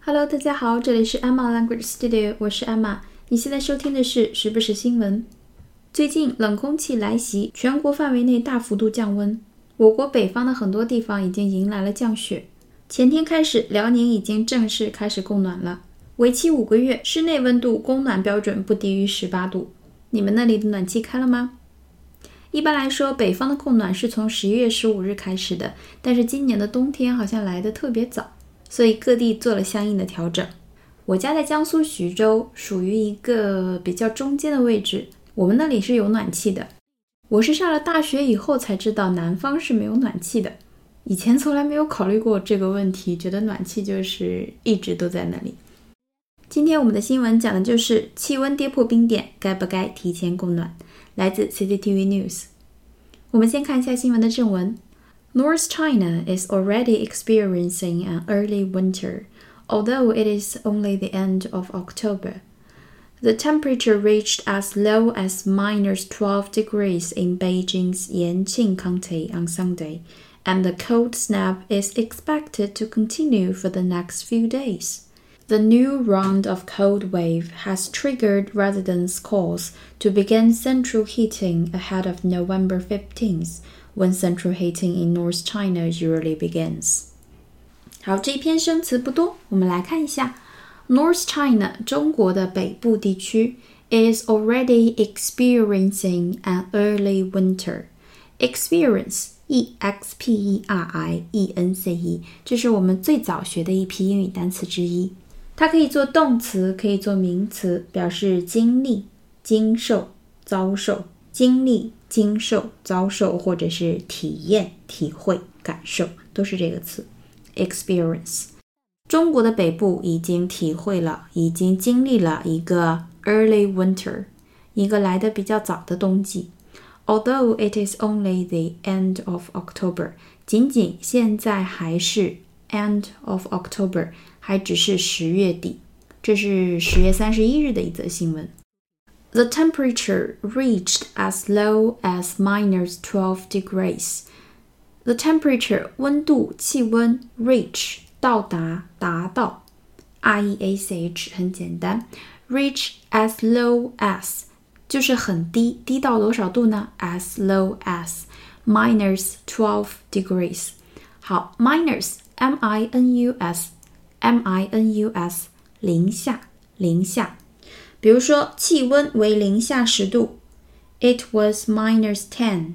Hello，大家好，这里是 Emma Language Studio，我是 Emma。你现在收听的是时不时新闻。最近冷空气来袭，全国范围内大幅度降温。我国北方的很多地方已经迎来了降雪。前天开始，辽宁已经正式开始供暖了，为期五个月，室内温度供暖标准不低于十八度。你们那里的暖气开了吗？一般来说，北方的供暖是从十一月十五日开始的，但是今年的冬天好像来得特别早。所以各地做了相应的调整。我家在江苏徐州，属于一个比较中间的位置。我们那里是有暖气的。我是上了大学以后才知道南方是没有暖气的，以前从来没有考虑过这个问题，觉得暖气就是一直都在那里。今天我们的新闻讲的就是气温跌破冰点，该不该提前供暖？来自 CCTV News。我们先看一下新闻的正文。North China is already experiencing an early winter, although it is only the end of October. The temperature reached as low as minus 12 degrees in Beijing's Yanqing County on Sunday, and the cold snap is expected to continue for the next few days. The new round of cold wave has triggered residents' calls to begin central heating ahead of November 15th, when central heating in North China usually begins. 好，这一篇生词不多，我们来看一下。North China，中国的北部地区，is already experiencing an early winter. Experience, e x p e r i e n c e，这是我们最早学的一批英语单词之一。它可以做动词，可以做名词，表示经历、经受、遭受。 经历、经受、遭受，或者是体验、体会、感受，都是这个词，experience。中国的北部已经体会了，已经经历了一个 early winter，一个来的比较早的冬季。Although it is only the end of October，仅仅现在还是 end of October，还只是十月底。这是十月三十一日的一则新闻。The temperature reached as low as minus 12 degrees. The temperature 温度气温 reach 到达达到 r e a c h 很简单 reach as low as 就是很低低到多少度呢？as low as minus 12 degrees。好，minus m i n u s m i n u s 零下零下。 比如说，气温为零下十度，It was minus ten.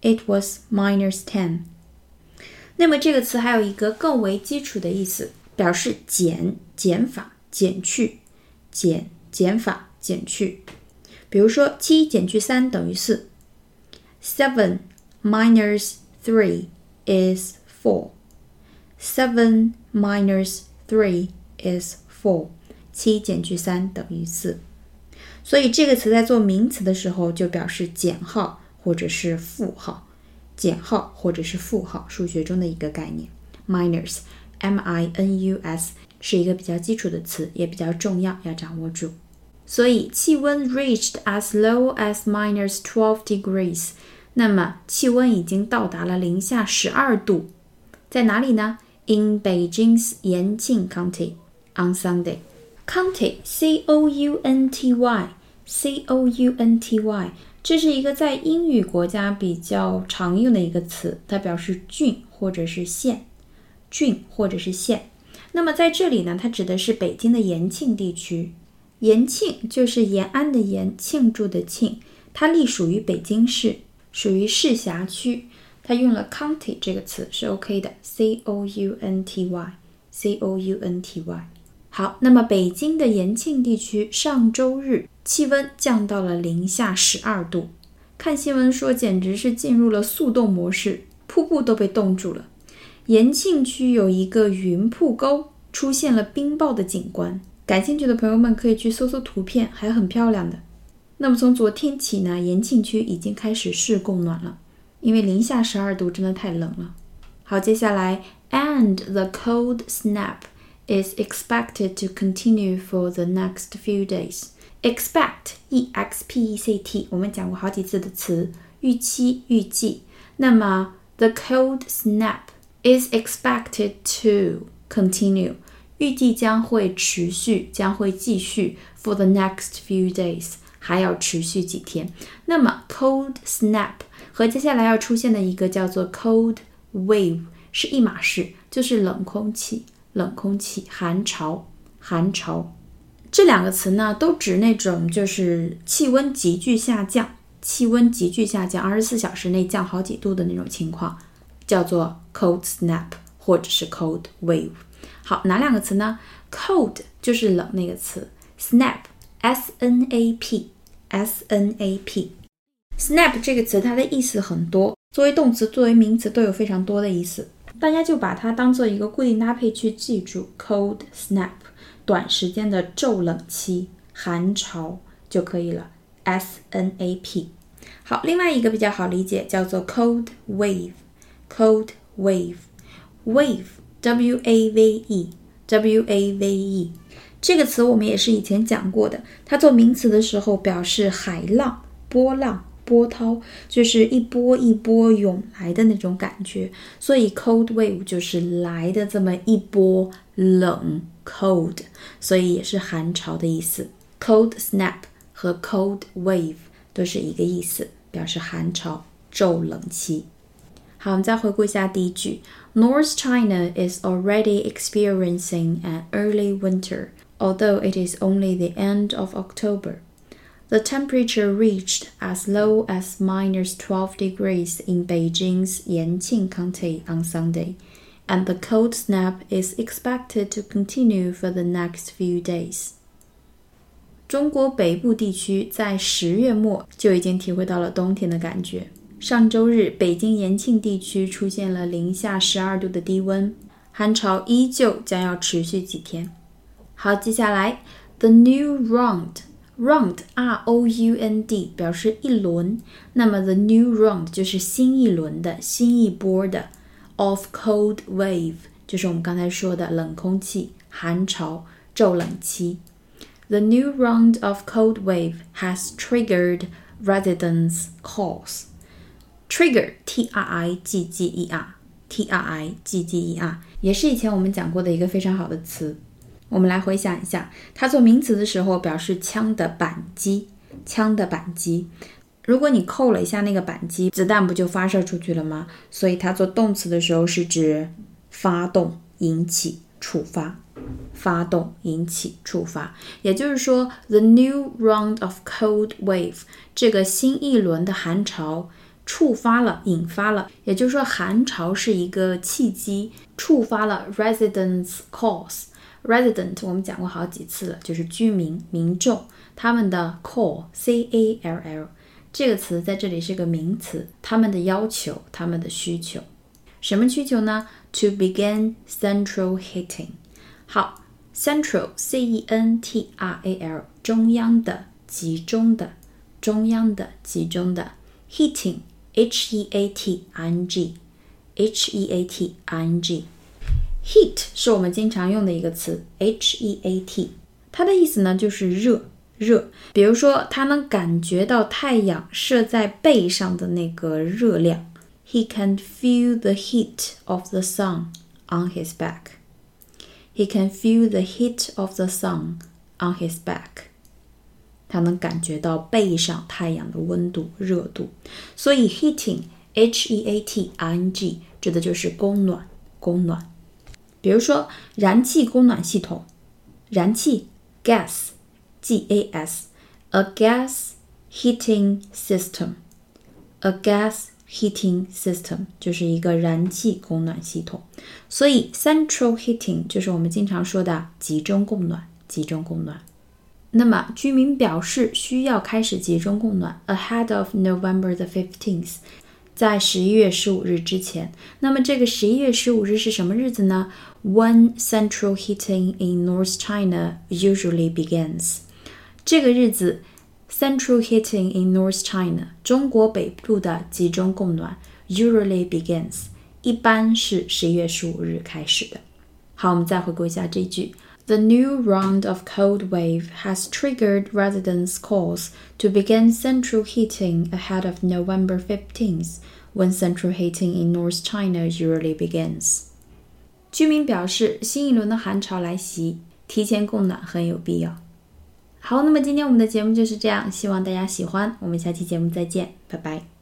It was minus ten. 那么这个词还有一个更为基础的意思，表示减、减法、减去、减、减法、减去。比如说，七减去三等于四，Seven minus three is four. Seven minus three is four. 七减去三等于四，所以这个词在做名词的时候就表示减号或者是负号，减号或者是负号，数学中的一个概念。minus，m-i-n-u-s 是一个比较基础的词，也比较重要，要掌握住。所以气温 reached as low as minus twelve degrees，那么气温已经到达了零下十二度，在哪里呢？In Beijing's Yanqing County on Sunday。County, c o u n t y, c o u n t y，这是一个在英语国家比较常用的一个词，它表示郡或者是县，郡或者是县。那么在这里呢，它指的是北京的延庆地区。延庆就是延安的延，庆祝的庆，它隶属于北京市，属于市辖区。它用了 county 这个词是 OK 的，c o u n t y, c o u n t y。好，那么北京的延庆地区上周日气温降到了零下十二度，看新闻说简直是进入了速冻模式，瀑布都被冻住了。延庆区有一个云瀑沟，出现了冰雹的景观，感兴趣的朋友们可以去搜搜图片，还很漂亮的。那么从昨天起呢，延庆区已经开始试供暖了，因为零下十二度真的太冷了。好，接下来 and the cold snap。is expected to continue for the next few days. Expect, e x p e c t，我们讲过好几次的词，预期、预计。那么 the cold snap is expected to continue， 预计将会持续，将会继续 for the next few days，还要持续几天。那么 cold snap 和接下来要出现的一个叫做 cold wave 是一码事，就是冷空气、 冷空气、寒潮、寒潮。这两个词呢，都指那种就是气温急剧下降，气温急剧下降，二十四小时内降好几度的那种情况，叫做 cold snap 或者是 cold wave。好，哪两个词呢？cold 就是冷那个词，snap s n a p s n a p snap 这个词它的意思很多，作为动词，作为名词都有非常多的意思，大家就把它当做一个固定搭配去记住，cold snap。短时间的骤冷期、寒潮就可以了。S N A P。好，另外一个比较好理解叫做 cold wave。cold wave wave W A V E W A V E 这个词我们也是以前讲过的。它做名词的时候表示海浪、波浪、波涛，就是一波一波涌来的那种感觉。所以 cold wave 就是来的这么一波冷。cold，所以也是寒潮的意思。cold snap 和 cold wave 都是一个意思，表示寒潮、骤冷期。好，我们再回顾一下第一句：North China is already experiencing an early winter, although it is only the end of October. The temperature reached as low as minus 12 degrees in Beijing's Yanqing County on Sunday and the cold snap is expected to continue for the next few days. 中国北部地区在十月末就已经体会到了冬天的感觉。上周日，北京延庆地区出现了零下十二度的低温，寒潮依旧将要持续几天。好，接下来 the new round，round r o u n d 表示一轮，那么 the new round 就是新一轮的、新一波的。Of cold wave 就是我们刚才说的冷空气、寒潮、骤冷期。The new round of cold wave has triggered residents' calls. Trigger T R I G G E R T R I G G E R 也是以前我们讲过的一个非常好的词。 我们来回想一下，它做名词的时候表示枪的扳机，枪的扳机。如果你扣了一下那个扳机，子弹不就发射出去了吗？所以它做动词的时候是指发动、引起、触发。发动、引起、触发。也就是说，the new round of cold wave 这个新一轮的寒潮触发了、引发了。也就是说，寒潮是一个契机，触发了 residents' calls。Resident 我们讲过好几次了，就是居民、民众他们的 call，c a l l。这个词在这里是个名词，他们的要求，他们的需求，什么需求呢？To begin central heating。好，central，c-e-n-t-r-a-l，中央的，集中的，中央的，集中的，heating，h-e-a-t-i-n-g，h-e-a-t-i-n-g。Heat 是我们经常用的一个词，h-e-a-t，它的意思呢就是热。热，比如说他能感觉到太阳射在背上的那个热量。He can feel the heat of the sun on his back. He can feel the heat of the sun on his back. 他能感觉到背上太阳的温度、热度。所以 heating, H-E-A-T-I-N-G 指的就是供暖、供暖。比如说燃气供暖系统，燃气 gas。gas, a gas heating system, a gas heating system 就是一个燃气供暖系统。所以 central heating 就是我们经常说的集中供暖，集中供暖。那么居民表示需要开始集中供暖，ahead of November the fifteenth，在十一月十五日之前。那么这个十一月十五日是什么日子呢 ？When central heating in North China usually begins。这个日子，Central heating in North China，中国北部的集中供暖，usually begins，一般是十一月十五日开始的。好，我们再回顾一下这句：The new round of cold wave has triggered residents' calls to begin central heating ahead of November 15th, when central heating in North China usually begins. 居民表示，新一轮的寒潮来袭，提前供暖很有必要。好，那么今天我们的节目就是这样，希望大家喜欢。我们下期节目再见，拜拜。